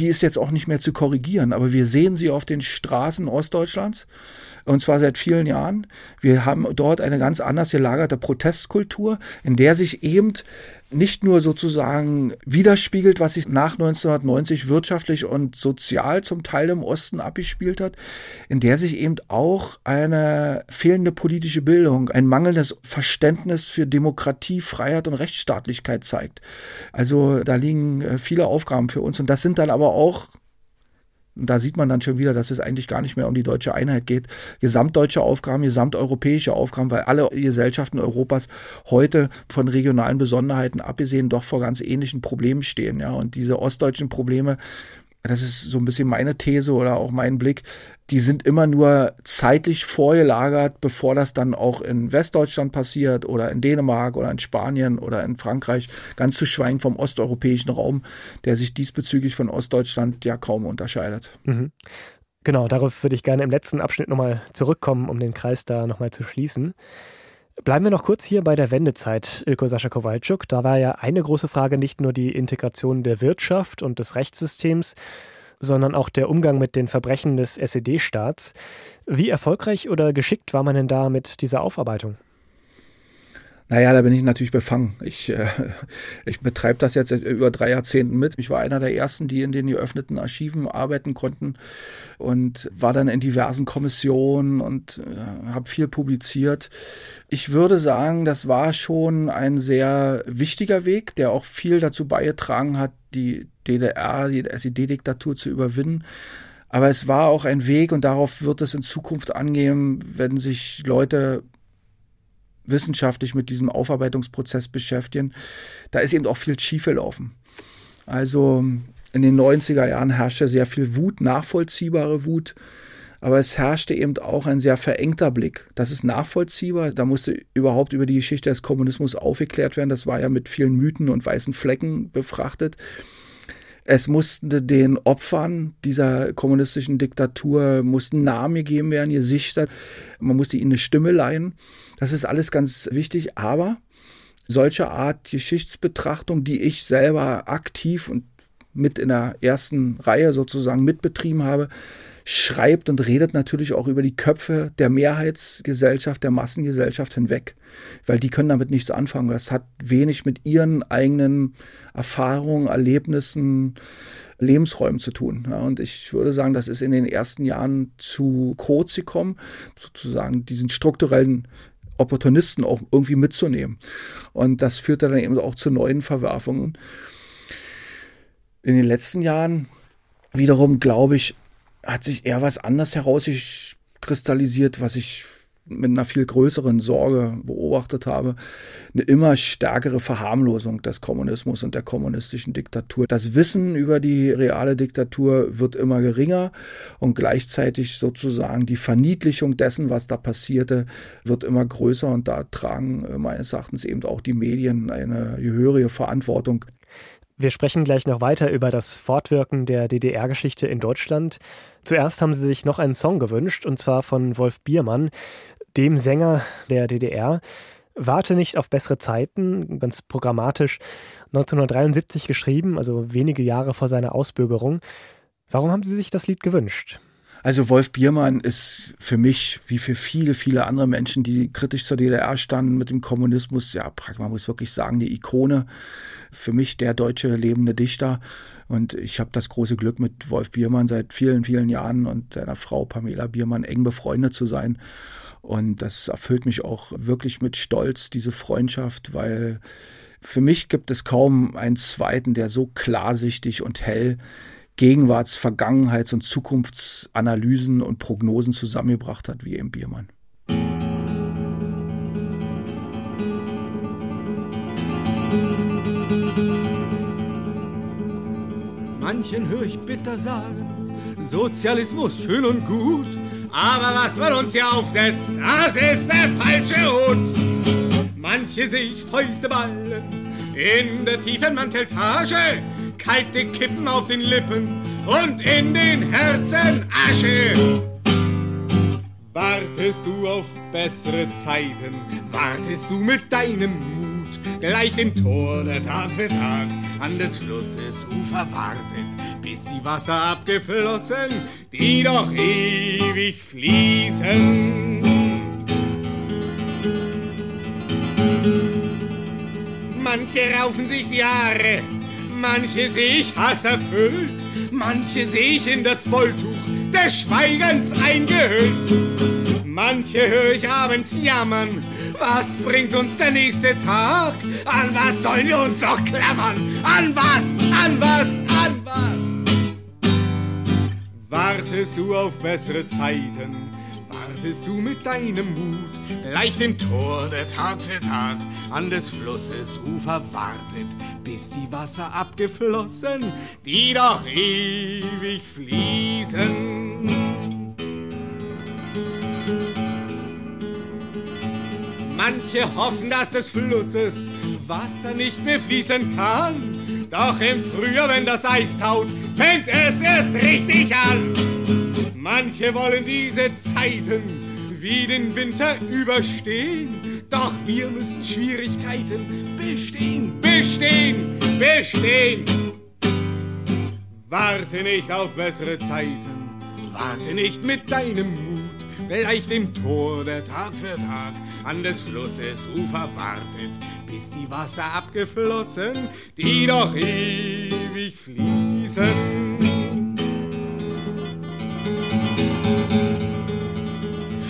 Die ist jetzt auch nicht mehr zu korrigieren, aber wir sehen sie auf den Straßen Ostdeutschlands und zwar seit vielen Jahren. Wir haben dort eine ganz anders gelagerte Protestkultur, in der sich eben nicht nur sozusagen widerspiegelt, was sich nach 1990 wirtschaftlich und sozial zum Teil im Osten abgespielt hat, in der sich eben auch eine fehlende politische Bildung, ein mangelndes Verständnis für Demokratie, Freiheit und Rechtsstaatlichkeit zeigt. Also da liegen äh, viele Aufgaben für uns und das sind dann aber auch und da sieht man dann schon wieder, dass es eigentlich gar nicht mehr um die deutsche Einheit geht. Gesamtdeutsche Aufgaben, gesamteuropäische Aufgaben, weil alle Gesellschaften Europas heute von regionalen Besonderheiten abgesehen doch vor ganz ähnlichen Problemen stehen. Ja, und diese ostdeutschen Probleme das ist so ein bisschen meine These oder auch mein Blick, die sind immer nur zeitlich vorgelagert, bevor das dann auch in Westdeutschland passiert oder in Dänemark oder in Spanien oder in Frankreich, ganz zu schweigen vom osteuropäischen Raum, der sich diesbezüglich von Ostdeutschland ja kaum unterscheidet. Mhm. Genau, darauf würde ich gerne im letzten Abschnitt nochmal zurückkommen, um den Kreis da nochmal zu schließen. Bleiben wir noch kurz hier bei der Wendezeit, Ilko Sascha Kowalczuk. Da war ja eine große Frage nicht nur die Integration der Wirtschaft und des Rechtssystems, sondern auch der Umgang mit den Verbrechen des SED-Staats. Wie erfolgreich oder geschickt war man denn da mit dieser Aufarbeitung? Naja, da bin ich natürlich befangen. Ich, äh, ich betreibe das jetzt über drei Jahrzehnten mit. Ich war einer der ersten, die in den geöffneten Archiven arbeiten konnten und war dann in diversen Kommissionen und äh, habe viel publiziert. Ich würde sagen, das war schon ein sehr wichtiger Weg, der auch viel dazu beigetragen hat, die DDR, die SED-Diktatur zu überwinden. Aber es war auch ein Weg und darauf wird es in Zukunft angehen, wenn sich Leute wissenschaftlich mit diesem Aufarbeitungsprozess beschäftigen, da ist eben auch viel schiefgelaufen. Also in den 90er Jahren herrschte sehr viel Wut, nachvollziehbare Wut, aber es herrschte eben auch ein sehr verengter Blick. Das ist nachvollziehbar. Da musste überhaupt über die Geschichte des Kommunismus aufgeklärt werden. Das war ja mit vielen Mythen und weißen Flecken befrachtet. Es mussten den Opfern dieser kommunistischen Diktatur mussten Namen gegeben werden, Gesichter. Man musste ihnen eine Stimme leihen. Das ist alles ganz wichtig. Aber solche Art Geschichtsbetrachtung, die ich selber aktiv und mit in der ersten Reihe sozusagen mitbetrieben habe, schreibt und redet natürlich auch über die Köpfe der Mehrheitsgesellschaft, der Massengesellschaft hinweg, weil die können damit nichts anfangen. Das hat wenig mit ihren eigenen Erfahrungen, Erlebnissen, Lebensräumen zu tun. Ja, und ich würde sagen, das ist in den ersten Jahren zu kurz gekommen, sozusagen diesen strukturellen Opportunisten auch irgendwie mitzunehmen. Und das führte dann eben auch zu neuen Verwerfungen. In den letzten Jahren wiederum, glaube ich, hat sich eher was anders herauskristallisiert, was ich mit einer viel größeren Sorge beobachtet habe, eine immer stärkere Verharmlosung des Kommunismus und der kommunistischen Diktatur. Das Wissen über die reale Diktatur wird immer geringer und gleichzeitig sozusagen die Verniedlichung dessen, was da passierte, wird immer größer und da tragen äh, meines Erachtens eben auch die Medien eine gehörige Verantwortung. Wir sprechen gleich noch weiter über das Fortwirken der DDR-Geschichte in Deutschland. Zuerst haben Sie sich noch einen Song gewünscht, und zwar von Wolf Biermann, dem Sänger der DDR. Warte nicht auf bessere Zeiten, ganz programmatisch, 1973 geschrieben, also wenige Jahre vor seiner Ausbürgerung. Warum haben Sie sich das Lied gewünscht? Also Wolf Biermann ist für mich, wie für viele, viele andere Menschen, die kritisch zur DDR standen mit dem Kommunismus, ja, man muss wirklich sagen, die Ikone. Für mich der deutsche lebende Dichter. Und ich habe das große Glück, mit Wolf Biermann seit vielen, vielen Jahren und seiner Frau Pamela Biermann eng befreundet zu sein. Und das erfüllt mich auch wirklich mit Stolz, diese Freundschaft, weil für mich gibt es kaum einen zweiten, der so klarsichtig und hell Gegenwarts-, Vergangenheits- und Zukunftsanalysen und Prognosen zusammengebracht hat, wie eben Biermann. Manchen höre ich bitter sagen, Sozialismus schön und gut, aber was man uns hier aufsetzt, das ist der falsche Hut. Manche sehe ich Fäuste ballen in der tiefen Manteltage, kalte Kippen auf den Lippen und in den Herzen Asche. Wartest du auf bessere Zeiten, wartest du mit deinem Mut, gleich dem Tor, der Tag für Tag an des Flusses Ufer wartet, bis die Wasser abgeflossen, die doch ewig fließen. Manche raufen sich die Haare, Manche sehe ich hasserfüllt, manche sehe ich in das Wolltuch des Schweigens eingehüllt. Manche höre ich abends jammern, was bringt uns der nächste Tag? An was sollen wir uns noch klammern? An was, an was, an was? Wartest du auf bessere Zeiten? Wartest du mit deinem Mut gleich dem Tor, der Tag für Tag an des Flusses Ufer wartet, bis die Wasser abgeflossen, die doch ewig fließen. Manche hoffen, dass des Flusses Wasser nicht mehr fließen kann. Doch im Frühjahr, wenn das Eis taut, fängt es erst richtig an. Manche wollen diese Zeiten wie den Winter überstehen. Doch wir müssen Schwierigkeiten bestehen, bestehen, bestehen. Warte nicht auf bessere Zeiten, warte nicht mit deinem Mut, gleich dem Tor, der Tag für Tag an des Flusses Ufer wartet, bis die Wasser abgeflossen, die doch ewig fließen.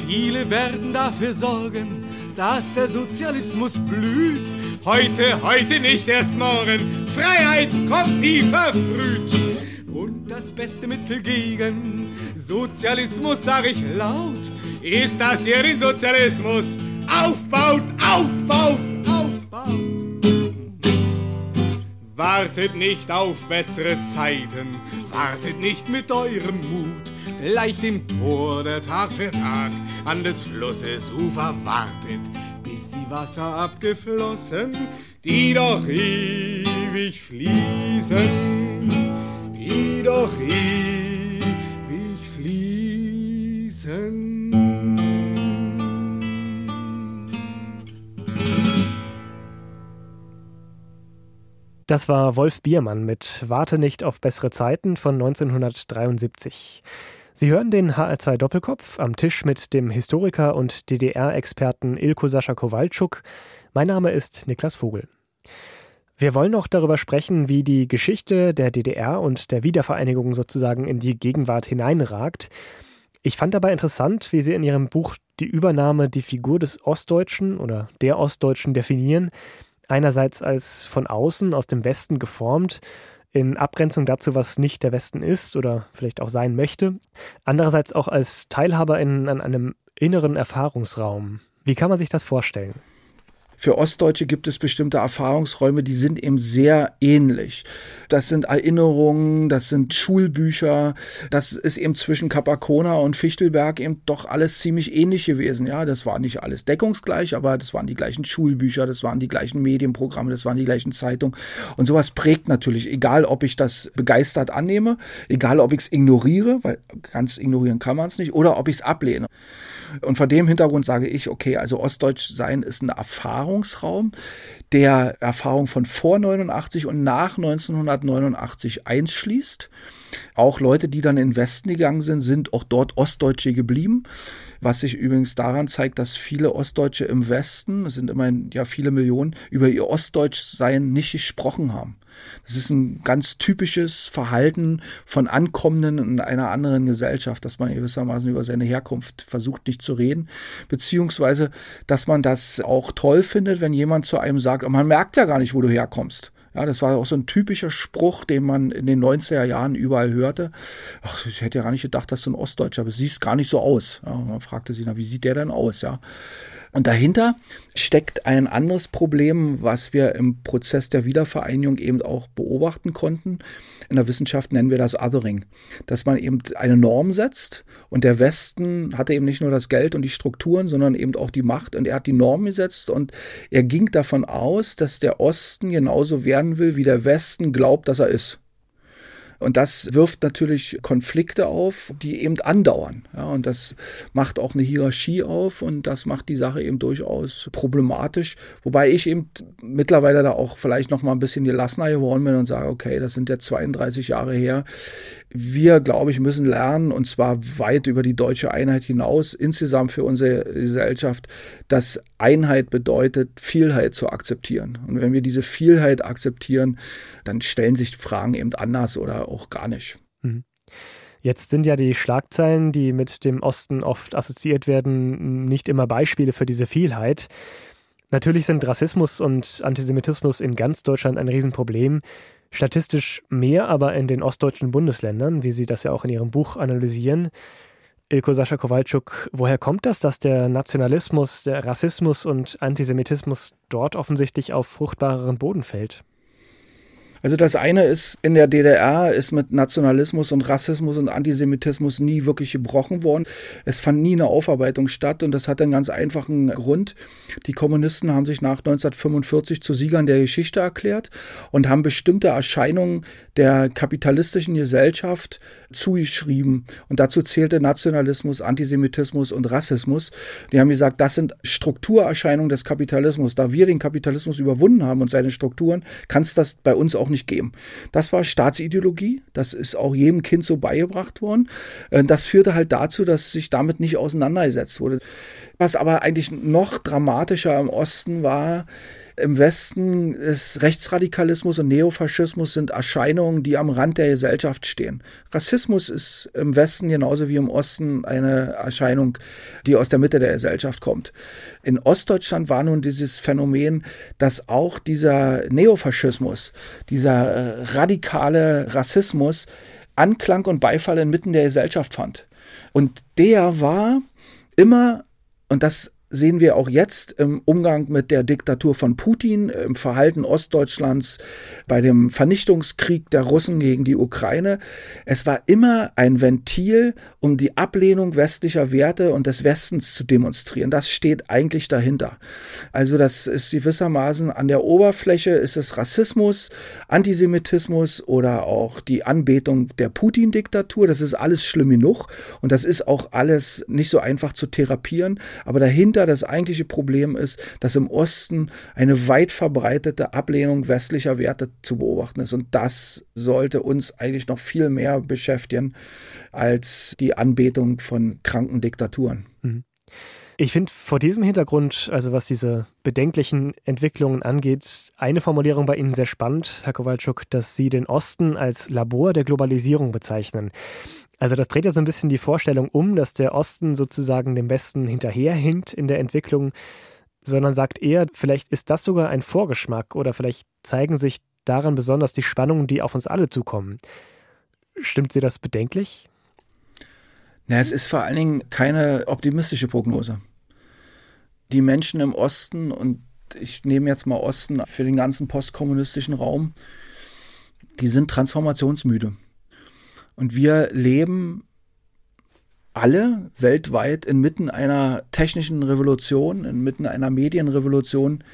Viele werden dafür sorgen, dass der Sozialismus blüht. Heute, heute nicht erst morgen. Freiheit kommt nie verfrüht. Und das beste Mittel gegen Sozialismus, sag ich laut, ist, dass ihr den Sozialismus aufbaut, aufbaut, aufbaut. Wartet nicht auf bessere Zeiten, wartet nicht mit eurem Mut, leicht im Tor der Tag für Tag an des Flusses Ufer wartet, bis die Wasser abgeflossen, die doch ewig fließen, die doch fließen. Das war Wolf Biermann mit Warte nicht auf bessere Zeiten von 1973. Sie hören den HR2 Doppelkopf am Tisch mit dem Historiker und DDR-Experten Ilko Sascha Kowalczuk. Mein Name ist Niklas Vogel. Wir wollen noch darüber sprechen, wie die Geschichte der DDR und der Wiedervereinigung sozusagen in die Gegenwart hineinragt. Ich fand dabei interessant, wie Sie in Ihrem Buch die Übernahme die Figur des Ostdeutschen oder der Ostdeutschen definieren, einerseits als von außen aus dem Westen geformt, in Abgrenzung dazu, was nicht der Westen ist oder vielleicht auch sein möchte, andererseits auch als Teilhaber in, an einem inneren Erfahrungsraum. Wie kann man sich das vorstellen? Für Ostdeutsche gibt es bestimmte Erfahrungsräume, die sind eben sehr ähnlich. Das sind Erinnerungen, das sind Schulbücher, das ist eben zwischen Capacona und Fichtelberg eben doch alles ziemlich ähnlich gewesen. Ja, das war nicht alles deckungsgleich, aber das waren die gleichen Schulbücher, das waren die gleichen Medienprogramme, das waren die gleichen Zeitungen. Und sowas prägt natürlich, egal ob ich das begeistert annehme, egal ob ich es ignoriere, weil ganz ignorieren kann man es nicht, oder ob ich es ablehne. Und vor dem Hintergrund sage ich, okay, also Ostdeutsch sein ist ein Erfahrungsraum, der Erfahrung von vor 89 und nach 1989 einschließt. Auch Leute, die dann in den Westen gegangen sind, sind auch dort Ostdeutsche geblieben. Was sich übrigens daran zeigt, dass viele Ostdeutsche im Westen, es sind immerhin ja viele Millionen, über ihr Ostdeutschsein nicht gesprochen haben. Das ist ein ganz typisches Verhalten von Ankommenden in einer anderen Gesellschaft, dass man gewissermaßen über seine Herkunft versucht nicht zu reden, beziehungsweise, dass man das auch toll findet, wenn jemand zu einem sagt, man merkt ja gar nicht, wo du herkommst. Ja, das war auch so ein typischer Spruch, den man in den 90er Jahren überall hörte. Ach, ich hätte ja gar nicht gedacht, dass du ein Ostdeutscher bist. Siehst gar nicht so aus. Ja, man fragte sich, na, wie sieht der denn aus? Ja. Und dahinter steckt ein anderes Problem, was wir im Prozess der Wiedervereinigung eben auch beobachten konnten. In der Wissenschaft nennen wir das Othering, dass man eben eine Norm setzt und der Westen hatte eben nicht nur das Geld und die Strukturen, sondern eben auch die Macht und er hat die Norm gesetzt und er ging davon aus, dass der Osten genauso werden will, wie der Westen glaubt, dass er ist. Und das wirft natürlich Konflikte auf, die eben andauern. Ja, und das macht auch eine Hierarchie auf und das macht die Sache eben durchaus problematisch. Wobei ich eben mittlerweile da auch vielleicht noch mal ein bisschen gelassener geworden bin und sage, okay, das sind jetzt 32 Jahre her. Wir, glaube ich, müssen lernen und zwar weit über die deutsche Einheit hinaus, insgesamt für unsere Gesellschaft, dass Einheit bedeutet, Vielheit zu akzeptieren. Und wenn wir diese Vielheit akzeptieren, dann stellen sich Fragen eben anders oder auch gar nicht. Mhm. Jetzt sind ja die Schlagzeilen, die mit dem Osten oft assoziiert werden, nicht immer Beispiele für diese Vielheit. Natürlich sind Rassismus und Antisemitismus in ganz Deutschland ein Riesenproblem. Statistisch mehr aber in den ostdeutschen Bundesländern, wie Sie das ja auch in Ihrem Buch analysieren. Ilko Sascha Kowalczuk, woher kommt das, dass der Nationalismus, der Rassismus und Antisemitismus dort offensichtlich auf fruchtbareren Boden fällt? Also das eine ist, in der DDR ist mit Nationalismus und Rassismus und Antisemitismus nie wirklich gebrochen worden. Es fand nie eine Aufarbeitung statt und das hat einen ganz einfachen Grund. Die Kommunisten haben sich nach 1945 zu Siegern der Geschichte erklärt und haben bestimmte Erscheinungen der kapitalistischen Gesellschaft zugeschrieben. Und dazu zählte Nationalismus, Antisemitismus und Rassismus. Die haben gesagt, das sind Strukturerscheinungen des Kapitalismus. Da wir den Kapitalismus überwunden haben und seine Strukturen, kann es das bei uns auch nicht geben. Das war Staatsideologie, das ist auch jedem Kind so beigebracht worden. Äh, das führte halt dazu, dass sich damit nicht auseinandergesetzt wurde. Was aber eigentlich noch dramatischer im Osten war, im Westen ist Rechtsradikalismus und Neofaschismus sind Erscheinungen, die am Rand der Gesellschaft stehen. Rassismus ist im Westen genauso wie im Osten eine Erscheinung, die aus der Mitte der Gesellschaft kommt. In Ostdeutschland war nun dieses Phänomen, dass auch dieser Neofaschismus, dieser äh, radikale Rassismus Anklang und Beifall inmitten der Gesellschaft fand. Und der war immer, und das sehen wir auch jetzt im Umgang mit der Diktatur von Putin, im Verhalten Ostdeutschlands, bei dem Vernichtungskrieg der Russen gegen die Ukraine. Es war immer ein Ventil, um die Ablehnung westlicher Werte und des Westens zu demonstrieren. Das steht eigentlich dahinter. Also das ist gewissermaßen an der Oberfläche ist es Rassismus, Antisemitismus oder auch die Anbetung der Putin-Diktatur. Das ist alles schlimm genug und das ist auch alles nicht so einfach zu therapieren. Aber dahinter das eigentliche Problem ist, dass im Osten eine weit verbreitete Ablehnung westlicher Werte zu beobachten ist. Und das sollte uns eigentlich noch viel mehr beschäftigen als die Anbetung von kranken Diktaturen. Mhm. Ich finde vor diesem Hintergrund, also was diese bedenklichen Entwicklungen angeht, eine Formulierung bei Ihnen sehr spannend, Herr Kowalczuk, dass Sie den Osten als Labor der Globalisierung bezeichnen. Also das dreht ja so ein bisschen die Vorstellung um, dass der Osten sozusagen dem Westen hinterherhinkt in der Entwicklung, sondern sagt eher, vielleicht ist das sogar ein Vorgeschmack oder vielleicht zeigen sich daran besonders die Spannungen, die auf uns alle zukommen. Stimmt Sie das bedenklich? Na, es ist vor allen Dingen keine optimistische Prognose. Die Menschen im Osten, und ich nehme jetzt mal Osten für den ganzen postkommunistischen Raum, die sind transformationsmüde. Und wir leben alle weltweit inmitten einer technischen Revolution, inmitten einer Medienrevolution,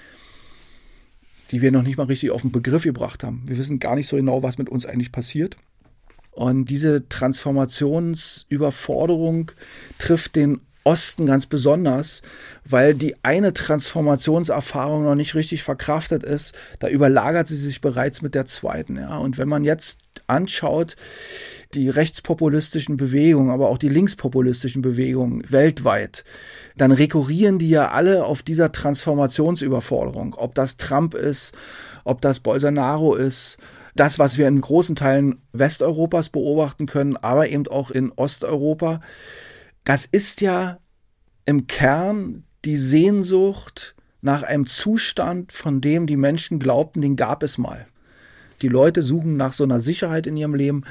die wir noch nicht mal richtig auf den Begriff gebracht haben. Wir wissen gar nicht so genau, was mit uns eigentlich passiert. Und diese Transformationsüberforderung trifft den Osten ganz besonders, weil die eine Transformationserfahrung noch nicht richtig verkraftet ist. Da überlagert sie sich bereits mit der zweiten. Ja. Und wenn man jetzt anschaut, die rechtspopulistischen Bewegungen, aber auch die linkspopulistischen Bewegungen weltweit, dann rekurrieren die ja alle auf dieser Transformationsüberforderung. Ob das Trump ist, ob das Bolsonaro ist, das, was wir in großen Teilen Westeuropas beobachten können, aber eben auch in Osteuropa. Das ist ja im Kern die Sehnsucht nach einem Zustand, von dem die Menschen glaubten, den gab es mal. Die Leute suchen nach so einer Sicherheit in ihrem Leben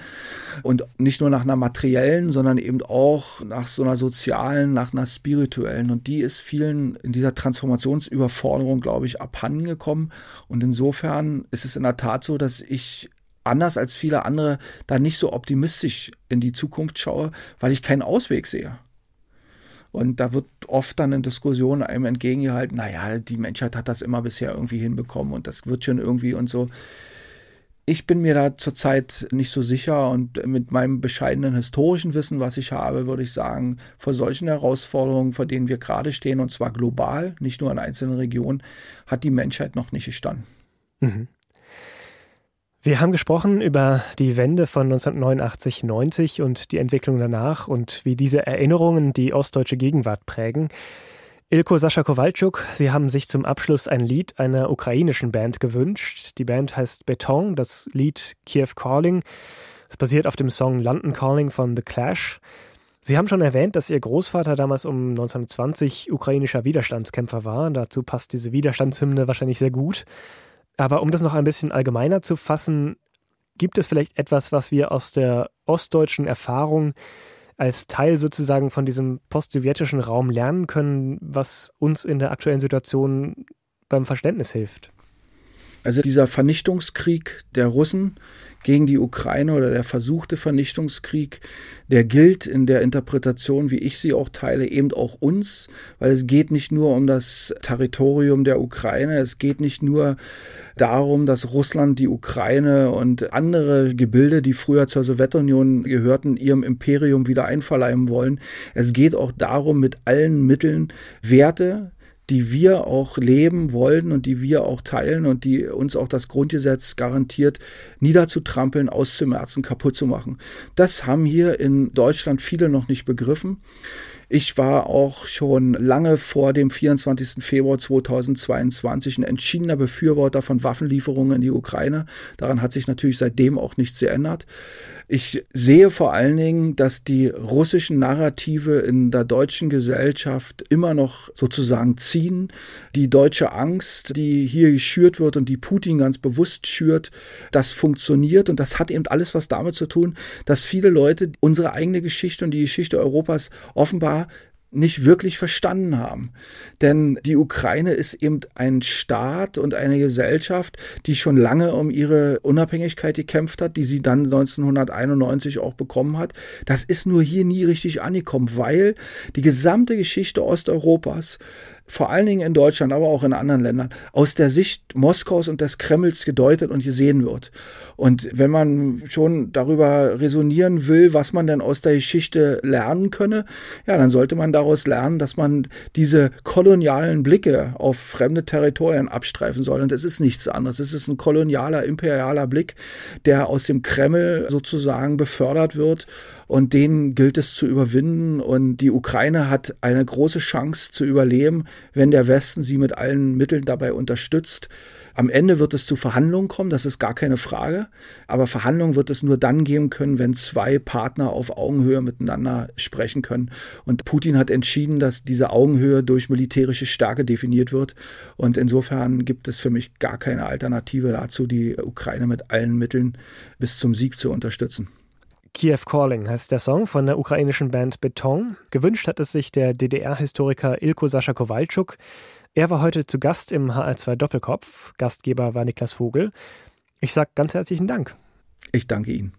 und nicht nur nach einer materiellen, sondern eben auch nach so einer sozialen, nach einer spirituellen. Und die ist vielen in dieser Transformationsüberforderung, glaube ich, abhandengekommen. Und insofern ist es in der Tat so, dass ich anders als viele andere da nicht so optimistisch in die Zukunft schaue, weil ich keinen Ausweg sehe. Und da wird oft dann in Diskussionen einem entgegengehalten, naja, die Menschheit hat das immer bisher irgendwie hinbekommen und das wird schon irgendwie und so. Ich bin mir da zurzeit nicht so sicher und mit meinem bescheidenen historischen Wissen, was ich habe, würde ich sagen, vor solchen Herausforderungen, vor denen wir gerade stehen, und zwar global, nicht nur in einzelnen Regionen, hat die Menschheit noch nicht gestanden. Mhm. Wir haben gesprochen über die Wende von 1989-90 und die Entwicklung danach und wie diese Erinnerungen die ostdeutsche Gegenwart prägen. Ilko Sascha Kowalczuk, Sie haben sich zum Abschluss ein Lied einer ukrainischen Band gewünscht. Die Band heißt Beton, das Lied Kiev Calling. Es basiert auf dem Song London Calling von The Clash. Sie haben schon erwähnt, dass Ihr Großvater damals um 1920 ukrainischer Widerstandskämpfer war. Dazu passt diese Widerstandshymne wahrscheinlich sehr gut. Aber um das noch ein bisschen allgemeiner zu fassen, gibt es vielleicht etwas, was wir aus der ostdeutschen Erfahrung als Teil sozusagen von diesem postsowjetischen Raum lernen können, was uns in der aktuellen Situation beim Verständnis hilft? Also dieser Vernichtungskrieg der Russen gegen die Ukraine oder der versuchte Vernichtungskrieg, der gilt in der Interpretation, wie ich sie auch teile, eben auch uns, weil es geht nicht nur um das Territorium der Ukraine, es geht nicht nur darum, dass Russland die Ukraine und andere Gebilde, die früher zur Sowjetunion gehörten, ihrem Imperium wieder einverleiben wollen. Es geht auch darum, mit allen Mitteln Werte, die wir auch leben wollen und die wir auch teilen und die uns auch das Grundgesetz garantiert, niederzutrampeln, auszumerzen, kaputt zu machen. Das haben hier in Deutschland viele noch nicht begriffen. Ich war auch schon lange vor dem 24. Februar 2022 ein entschiedener Befürworter von Waffenlieferungen in die Ukraine. Daran hat sich natürlich seitdem auch nichts geändert. Ich sehe vor allen Dingen, dass die russischen Narrative in der deutschen Gesellschaft immer noch sozusagen ziehen. Die deutsche Angst, die hier geschürt wird und die Putin ganz bewusst schürt, das funktioniert und das hat eben alles was damit zu tun, dass viele Leute unsere eigene Geschichte und die Geschichte Europas offenbar nicht wirklich verstanden haben. Denn die Ukraine ist eben ein Staat und eine Gesellschaft, die schon lange um ihre Unabhängigkeit gekämpft hat, die sie dann 1991 auch bekommen hat. Das ist nur hier nie richtig angekommen, weil die gesamte Geschichte Osteuropas vor allen Dingen in Deutschland, aber auch in anderen Ländern, aus der Sicht Moskaus und des Kremls gedeutet und gesehen wird. Und wenn man schon darüber resonieren will, was man denn aus der Geschichte lernen könne, ja, dann sollte man daraus lernen, dass man diese kolonialen Blicke auf fremde Territorien abstreifen soll. Und es ist nichts anderes. Es ist ein kolonialer, imperialer Blick, der aus dem Kreml sozusagen befördert wird und den gilt es zu überwinden. Und die Ukraine hat eine große Chance zu überleben, wenn der Westen sie mit allen Mitteln dabei unterstützt. Am Ende wird es zu Verhandlungen kommen, das ist gar keine Frage. Aber Verhandlungen wird es nur dann geben können, wenn zwei Partner auf Augenhöhe miteinander sprechen können. Und Putin hat entschieden, dass diese Augenhöhe durch militärische Stärke definiert wird. Und insofern gibt es für mich gar keine Alternative dazu, die Ukraine mit allen Mitteln bis zum Sieg zu unterstützen. Kiew Calling heißt der Song von der ukrainischen Band Beton. Gewünscht hat es sich der DDR-Historiker Ilko Sascha Kowalczuk. Er war heute zu Gast im HR2 Doppelkopf. Gastgeber war Niklas Vogel. Ich sage ganz herzlichen Dank. Ich danke Ihnen.